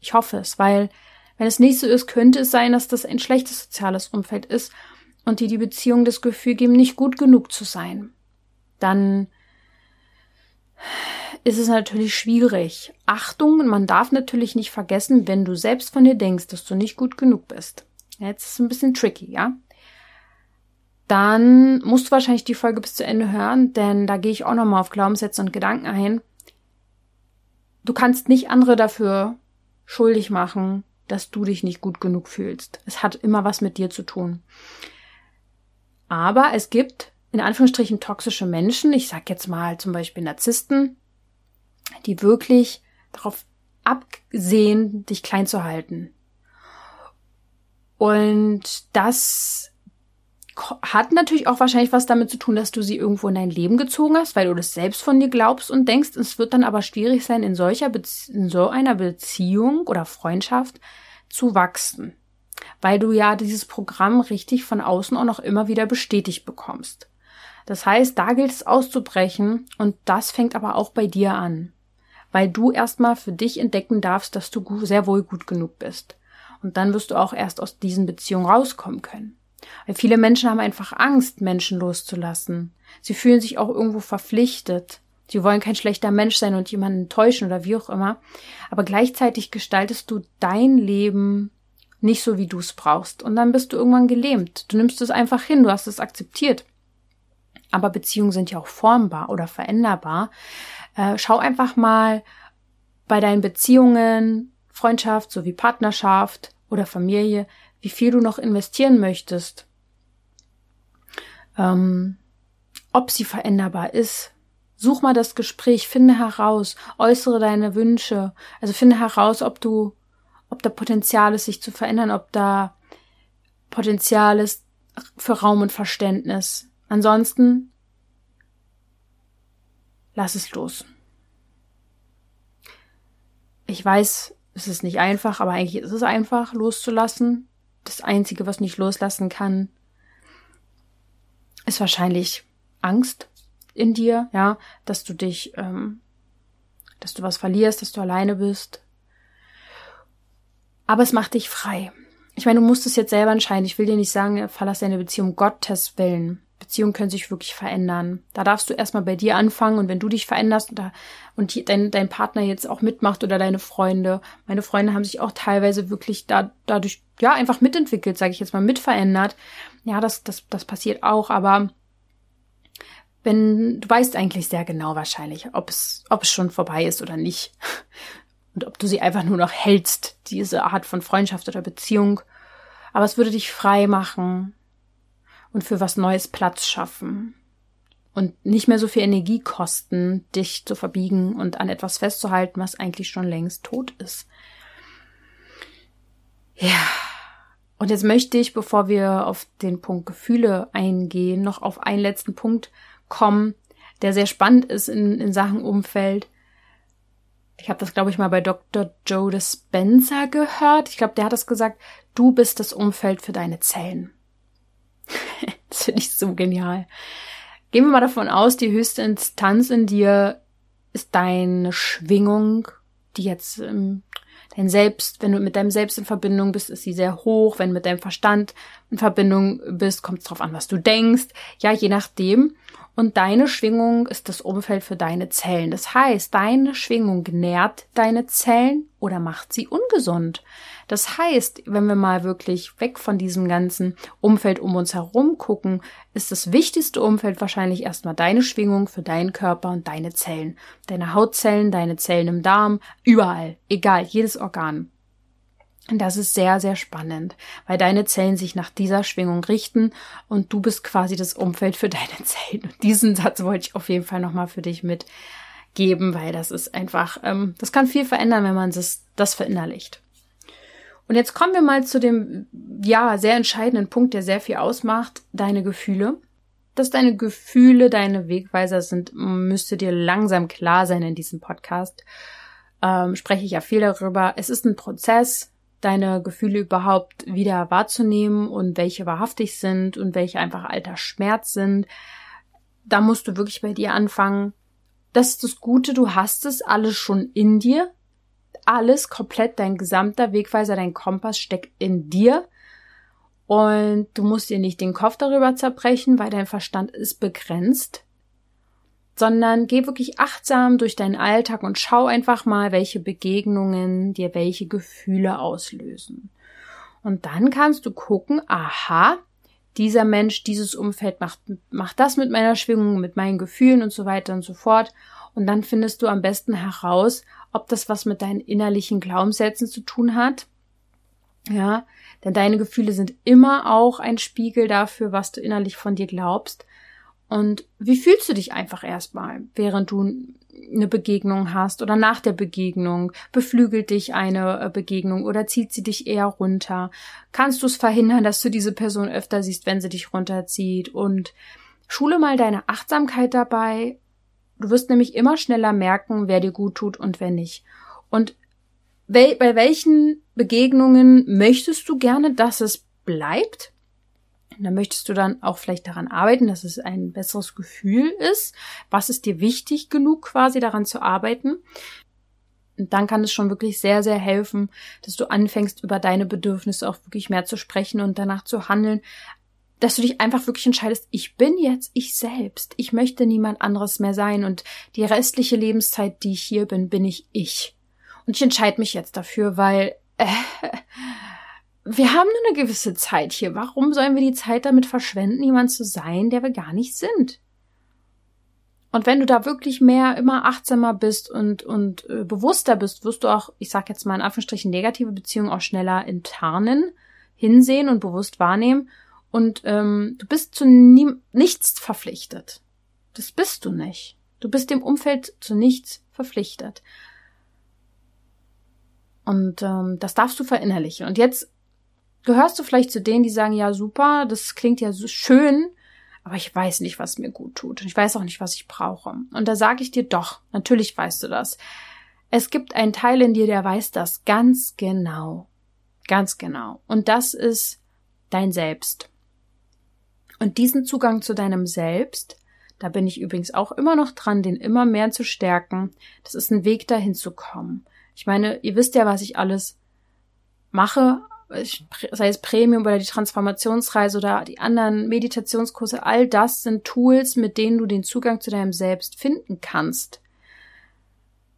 Ich hoffe es, weil wenn es nicht so ist, könnte es sein, dass das ein schlechtes soziales Umfeld ist und dir die Beziehung das Gefühl geben, nicht gut genug zu sein. Dann ist es natürlich schwierig. Achtung, man darf natürlich nicht vergessen, wenn du selbst von dir denkst, dass du nicht gut genug bist Jetzt ist es ein bisschen tricky, ja? Dann musst du wahrscheinlich die Folge bis zu Ende hören, denn da gehe ich auch nochmal auf Glaubenssätze und Gedanken ein. Du kannst nicht andere dafür schuldig machen, dass du dich nicht gut genug fühlst. Es hat immer was mit dir zu tun. Aber es gibt in Anführungsstrichen toxische Menschen, ich sag jetzt mal zum Beispiel Narzissten, die wirklich darauf absehen, dich klein zu halten, und das hat natürlich auch wahrscheinlich was damit zu tun, dass du sie irgendwo in dein Leben gezogen hast, weil du das selbst von dir glaubst und denkst. Es wird dann aber schwierig sein, in solcher Bezie in so einer Beziehung oder Freundschaft zu wachsen, weil du ja dieses Programm richtig von außen auch noch immer wieder bestätigt bekommst. Das heißt, da gilt es auszubrechen und das fängt aber auch bei dir an, weil du erstmal für dich entdecken darfst, dass du sehr wohl gut genug bist. Und dann wirst du auch erst aus diesen Beziehungen rauskommen können. Weil viele Menschen haben einfach Angst, Menschen loszulassen. Sie fühlen sich auch irgendwo verpflichtet. Sie wollen kein schlechter Mensch sein und jemanden enttäuschen oder wie auch immer. Aber gleichzeitig gestaltest du dein Leben nicht so, wie du es brauchst. Und dann bist du irgendwann gelähmt. Du nimmst es einfach hin, du hast es akzeptiert. Aber Beziehungen sind ja auch formbar oder veränderbar. Äh, schau einfach mal bei deinen Beziehungen, Freundschaft sowie Partnerschaft, oder Familie, wie viel du noch investieren möchtest, ähm, ob sie veränderbar ist. Such mal das Gespräch, finde heraus, äußere deine Wünsche, also finde heraus, ob du, ob da Potenzial ist, sich zu verändern, ob da Potenzial ist für Raum und Verständnis. Ansonsten lass es los. Ich weiß, es ist nicht einfach, aber eigentlich ist es einfach loszulassen. Das Einzige, was nicht loslassen kann, ist wahrscheinlich Angst in dir, ja, dass du dich, ähm, dass du was verlierst, dass du alleine bist. Aber es macht dich frei. Ich meine, du musst es jetzt selber entscheiden. Ich will dir nicht sagen, verlass deine Beziehung Gottes Willen. Beziehungen können sich wirklich verändern. Da darfst du erstmal bei dir anfangen und wenn du dich veränderst und, da, und die, dein, dein Partner jetzt auch mitmacht oder deine Freunde, meine Freunde haben sich auch teilweise wirklich da, dadurch, ja, einfach mitentwickelt, sage ich jetzt mal, mitverändert. Ja, das, das, das passiert auch, aber wenn du weißt eigentlich sehr genau wahrscheinlich, ob es, ob es schon vorbei ist oder nicht. Und ob du sie einfach nur noch hältst, diese Art von Freundschaft oder Beziehung. Aber es würde dich frei machen und für was Neues Platz schaffen. Und nicht mehr so viel Energie kosten, dich zu verbiegen und an etwas festzuhalten, was eigentlich schon längst tot ist. Ja. Und jetzt möchte ich, bevor wir auf den Punkt Gefühle eingehen, noch auf einen letzten Punkt kommen, der sehr spannend ist in, in Sachen Umfeld. Ich habe das, glaube ich, mal bei Dr. Joe Dispenza gehört. Ich glaube, der hat das gesagt, du bist das Umfeld für deine Zellen. das finde ich so genial. Gehen wir mal davon aus, die höchste Instanz in dir ist deine Schwingung, die jetzt ähm, dein Selbst, wenn du mit deinem Selbst in Verbindung bist, ist sie sehr hoch. Wenn du mit deinem Verstand in Verbindung bist, kommt es drauf an, was du denkst. Ja, je nachdem. Und deine Schwingung ist das Umfeld für deine Zellen. Das heißt, deine Schwingung nährt deine Zellen oder macht sie ungesund. Das heißt, wenn wir mal wirklich weg von diesem ganzen Umfeld um uns herum gucken, ist das wichtigste Umfeld wahrscheinlich erstmal deine Schwingung für deinen Körper und deine Zellen. Deine Hautzellen, deine Zellen im Darm, überall, egal, jedes Organ. Und das ist sehr, sehr spannend, weil deine Zellen sich nach dieser Schwingung richten und du bist quasi das Umfeld für deine Zellen. Und diesen Satz wollte ich auf jeden Fall nochmal für dich mitgeben, weil das ist einfach, ähm, das kann viel verändern, wenn man das, das verinnerlicht. Und jetzt kommen wir mal zu dem, ja, sehr entscheidenden Punkt, der sehr viel ausmacht, deine Gefühle. Dass deine Gefühle deine Wegweiser sind, müsste dir langsam klar sein in diesem Podcast. Ähm, spreche ich ja viel darüber. Es ist ein Prozess, deine Gefühle überhaupt wieder wahrzunehmen und welche wahrhaftig sind und welche einfach alter Schmerz sind. Da musst du wirklich bei dir anfangen. Das ist das Gute, du hast es alles schon in dir. Alles komplett, dein gesamter Wegweiser, dein Kompass steckt in dir. Und du musst dir nicht den Kopf darüber zerbrechen, weil dein Verstand ist begrenzt sondern geh wirklich achtsam durch deinen Alltag und schau einfach mal, welche Begegnungen dir welche Gefühle auslösen. Und dann kannst du gucken, aha, dieser Mensch, dieses Umfeld macht, macht das mit meiner Schwingung, mit meinen Gefühlen und so weiter und so fort. Und dann findest du am besten heraus, ob das was mit deinen innerlichen Glaubenssätzen zu tun hat. Ja, denn deine Gefühle sind immer auch ein Spiegel dafür, was du innerlich von dir glaubst. Und wie fühlst du dich einfach erstmal, während du eine Begegnung hast oder nach der Begegnung? Beflügelt dich eine äh, Begegnung oder zieht sie dich eher runter? Kannst du es verhindern, dass du diese Person öfter siehst, wenn sie dich runterzieht? Und schule mal deine Achtsamkeit dabei. Du wirst nämlich immer schneller merken, wer dir gut tut und wer nicht. Und bei welchen Begegnungen möchtest du gerne, dass es bleibt? Und dann möchtest du dann auch vielleicht daran arbeiten, dass es ein besseres Gefühl ist. Was ist dir wichtig genug quasi daran zu arbeiten? Und dann kann es schon wirklich sehr, sehr helfen, dass du anfängst, über deine Bedürfnisse auch wirklich mehr zu sprechen und danach zu handeln, dass du dich einfach wirklich entscheidest, ich bin jetzt ich selbst. Ich möchte niemand anderes mehr sein und die restliche Lebenszeit, die ich hier bin, bin ich ich. Und ich entscheide mich jetzt dafür, weil äh, wir haben nur eine gewisse Zeit hier. Warum sollen wir die Zeit damit verschwenden, jemand zu sein, der wir gar nicht sind? Und wenn du da wirklich mehr, immer achtsamer bist und, und äh, bewusster bist, wirst du auch, ich sag jetzt mal in Anführungsstrichen, negative Beziehungen auch schneller enttarnen, hinsehen und bewusst wahrnehmen. Und ähm, du bist zu nichts verpflichtet. Das bist du nicht. Du bist dem Umfeld zu nichts verpflichtet. Und ähm, das darfst du verinnerlichen. Und jetzt gehörst du vielleicht zu denen, die sagen, ja, super, das klingt ja so schön, aber ich weiß nicht, was mir gut tut. Und ich weiß auch nicht, was ich brauche. Und da sage ich dir doch, natürlich weißt du das. Es gibt einen Teil in dir, der weiß das ganz genau. Ganz genau. Und das ist dein Selbst. Und diesen Zugang zu deinem Selbst, da bin ich übrigens auch immer noch dran, den immer mehr zu stärken. Das ist ein Weg dahin zu kommen. Ich meine, ihr wisst ja, was ich alles mache, sei es Premium oder die Transformationsreise oder die anderen Meditationskurse, all das sind Tools, mit denen du den Zugang zu deinem Selbst finden kannst.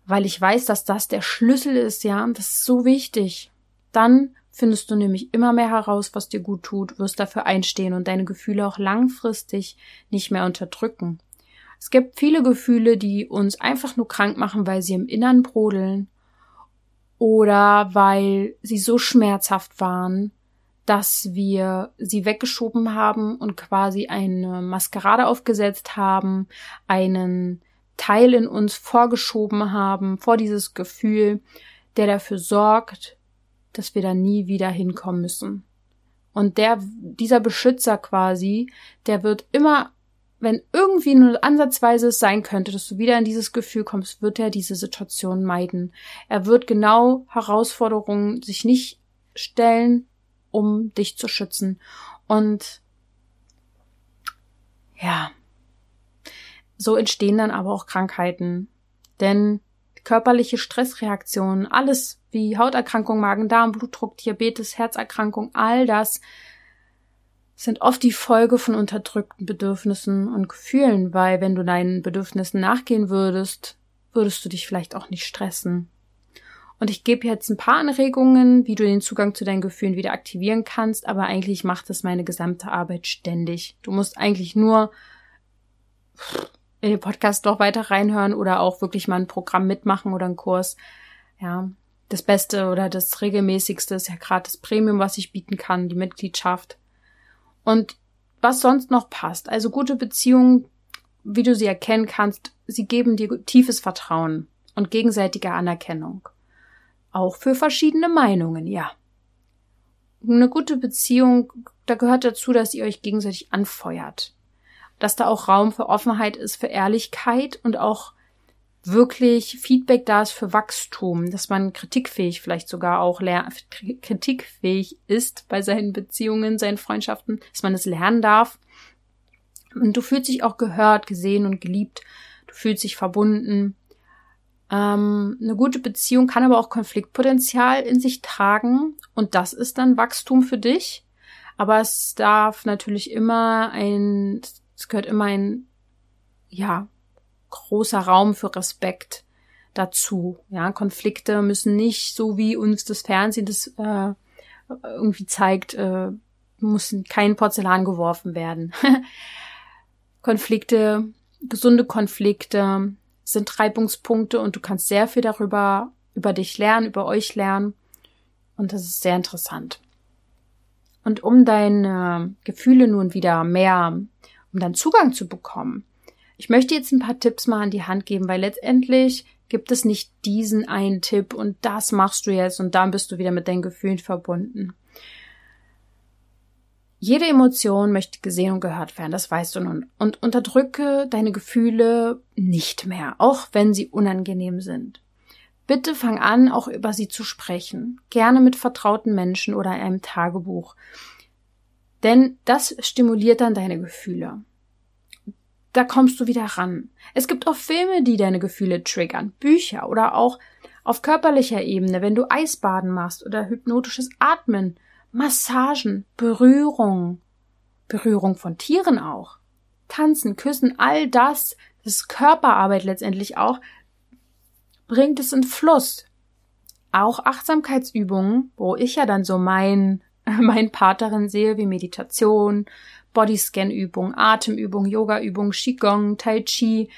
Weil ich weiß, dass das der Schlüssel ist, ja, das ist so wichtig. Dann findest du nämlich immer mehr heraus, was dir gut tut, wirst dafür einstehen und deine Gefühle auch langfristig nicht mehr unterdrücken. Es gibt viele Gefühle, die uns einfach nur krank machen, weil sie im Innern brodeln oder weil sie so schmerzhaft waren, dass wir sie weggeschoben haben und quasi eine Maskerade aufgesetzt haben, einen Teil in uns vorgeschoben haben, vor dieses Gefühl, der dafür sorgt, dass wir da nie wieder hinkommen müssen. Und der, dieser Beschützer quasi, der wird immer wenn irgendwie nur ansatzweise es sein könnte, dass du wieder in dieses Gefühl kommst, wird er diese Situation meiden. Er wird genau Herausforderungen sich nicht stellen, um dich zu schützen. Und ja, so entstehen dann aber auch Krankheiten. Denn körperliche Stressreaktionen, alles wie Hauterkrankung, Magen-Darm, Blutdruck, Diabetes, Herzerkrankung, all das sind oft die Folge von unterdrückten Bedürfnissen und Gefühlen, weil wenn du deinen Bedürfnissen nachgehen würdest, würdest du dich vielleicht auch nicht stressen. Und ich gebe jetzt ein paar Anregungen, wie du den Zugang zu deinen Gefühlen wieder aktivieren kannst, aber eigentlich macht das meine gesamte Arbeit ständig. Du musst eigentlich nur in den Podcast doch weiter reinhören oder auch wirklich mal ein Programm mitmachen oder einen Kurs. Ja, das Beste oder das regelmäßigste ist ja gerade das Premium, was ich bieten kann, die Mitgliedschaft. Und was sonst noch passt. Also gute Beziehungen, wie du sie erkennen kannst, sie geben dir tiefes Vertrauen und gegenseitige Anerkennung. Auch für verschiedene Meinungen, ja. Eine gute Beziehung, da gehört dazu, dass ihr euch gegenseitig anfeuert. Dass da auch Raum für Offenheit ist, für Ehrlichkeit und auch wirklich Feedback da ist für Wachstum, dass man kritikfähig vielleicht sogar auch kritikfähig ist bei seinen Beziehungen, seinen Freundschaften, dass man es lernen darf. Und du fühlst dich auch gehört, gesehen und geliebt. Du fühlst dich verbunden. Ähm, eine gute Beziehung kann aber auch Konfliktpotenzial in sich tragen und das ist dann Wachstum für dich. Aber es darf natürlich immer ein, es gehört immer ein, ja, großer Raum für Respekt dazu. Ja, Konflikte müssen nicht so wie uns das Fernsehen das äh, irgendwie zeigt, äh, müssen kein Porzellan geworfen werden. Konflikte, gesunde Konflikte sind Reibungspunkte und du kannst sehr viel darüber über dich lernen, über euch lernen und das ist sehr interessant. Und um deine Gefühle nun wieder mehr, um dann Zugang zu bekommen, ich möchte jetzt ein paar Tipps mal an die Hand geben, weil letztendlich gibt es nicht diesen einen Tipp und das machst du jetzt und dann bist du wieder mit deinen Gefühlen verbunden. Jede Emotion möchte gesehen und gehört werden, das weißt du nun. Und unterdrücke deine Gefühle nicht mehr, auch wenn sie unangenehm sind. Bitte fang an, auch über sie zu sprechen. Gerne mit vertrauten Menschen oder einem Tagebuch. Denn das stimuliert dann deine Gefühle da kommst du wieder ran. Es gibt auch Filme, die deine Gefühle triggern, Bücher oder auch auf körperlicher Ebene, wenn du Eisbaden machst oder hypnotisches Atmen, Massagen, Berührung, Berührung von Tieren auch, Tanzen, Küssen, all das, das ist Körperarbeit letztendlich auch, bringt es in Fluss. Auch Achtsamkeitsübungen, wo ich ja dann so mein, mein Paterin sehe, wie Meditation, Bodyscan-Übung, Atemübung, Yoga-Übung, Qigong, Tai Chi,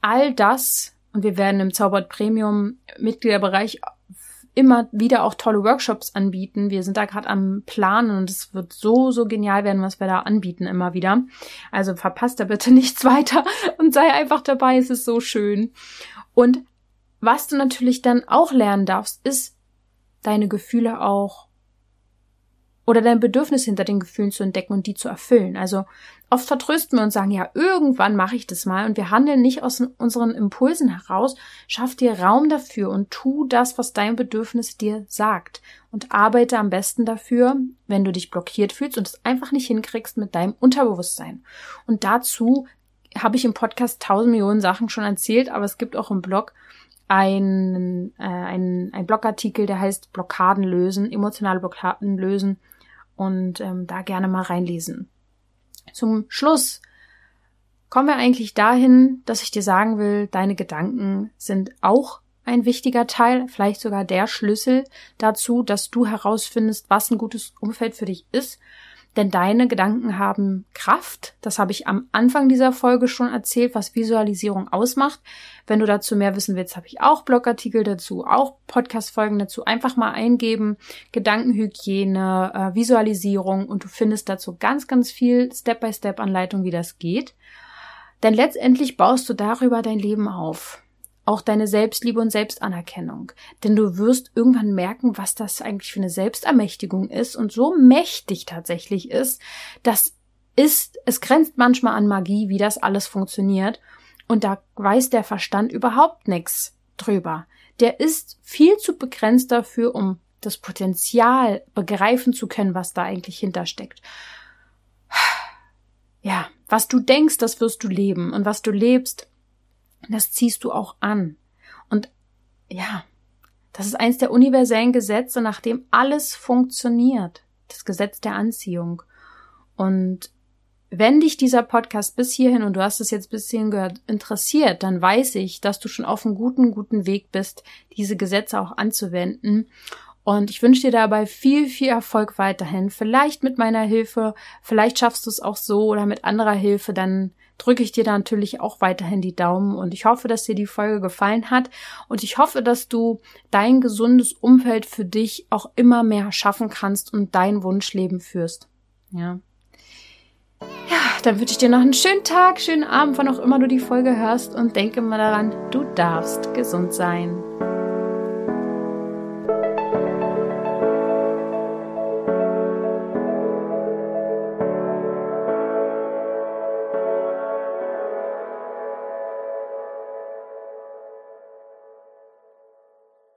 all das. Und wir werden im Zaubert Premium Mitgliederbereich immer wieder auch tolle Workshops anbieten. Wir sind da gerade am Planen und es wird so, so genial werden, was wir da anbieten immer wieder. Also verpasst da bitte nichts weiter und sei einfach dabei. Es ist so schön. Und was du natürlich dann auch lernen darfst, ist deine Gefühle auch oder dein Bedürfnis hinter den Gefühlen zu entdecken und die zu erfüllen. Also oft vertrösten wir und sagen, ja, irgendwann mache ich das mal und wir handeln nicht aus unseren Impulsen heraus. Schaff dir Raum dafür und tu das, was dein Bedürfnis dir sagt und arbeite am besten dafür, wenn du dich blockiert fühlst und es einfach nicht hinkriegst mit deinem Unterbewusstsein. Und dazu habe ich im Podcast tausend Millionen Sachen schon erzählt, aber es gibt auch im Blog einen, äh, ein, ein Blogartikel, der heißt Blockaden lösen, emotionale Blockaden lösen und ähm, da gerne mal reinlesen. Zum Schluss kommen wir eigentlich dahin, dass ich dir sagen will, deine Gedanken sind auch ein wichtiger Teil, vielleicht sogar der Schlüssel dazu, dass du herausfindest, was ein gutes Umfeld für dich ist denn deine Gedanken haben Kraft. Das habe ich am Anfang dieser Folge schon erzählt, was Visualisierung ausmacht. Wenn du dazu mehr wissen willst, habe ich auch Blogartikel dazu, auch Podcast-Folgen dazu. Einfach mal eingeben, Gedankenhygiene, äh, Visualisierung und du findest dazu ganz, ganz viel Step-by-Step-Anleitung, wie das geht. Denn letztendlich baust du darüber dein Leben auf auch deine Selbstliebe und Selbstanerkennung. Denn du wirst irgendwann merken, was das eigentlich für eine Selbstermächtigung ist und so mächtig tatsächlich ist, das ist, es grenzt manchmal an Magie, wie das alles funktioniert. Und da weiß der Verstand überhaupt nichts drüber. Der ist viel zu begrenzt dafür, um das Potenzial begreifen zu können, was da eigentlich hintersteckt. Ja, was du denkst, das wirst du leben. Und was du lebst, das ziehst du auch an. Und ja, das ist eins der universellen Gesetze, nach dem alles funktioniert. Das Gesetz der Anziehung. Und wenn dich dieser Podcast bis hierhin und du hast es jetzt bis hierhin gehört interessiert, dann weiß ich, dass du schon auf einem guten, guten Weg bist, diese Gesetze auch anzuwenden. Und ich wünsche dir dabei viel, viel Erfolg weiterhin. Vielleicht mit meiner Hilfe, vielleicht schaffst du es auch so oder mit anderer Hilfe, dann drücke ich dir da natürlich auch weiterhin die Daumen und ich hoffe, dass dir die Folge gefallen hat und ich hoffe, dass du dein gesundes Umfeld für dich auch immer mehr schaffen kannst und dein Wunschleben führst. Ja. Ja, dann wünsche ich dir noch einen schönen Tag, schönen Abend, wann auch immer du die Folge hörst und denke mal daran, du darfst gesund sein.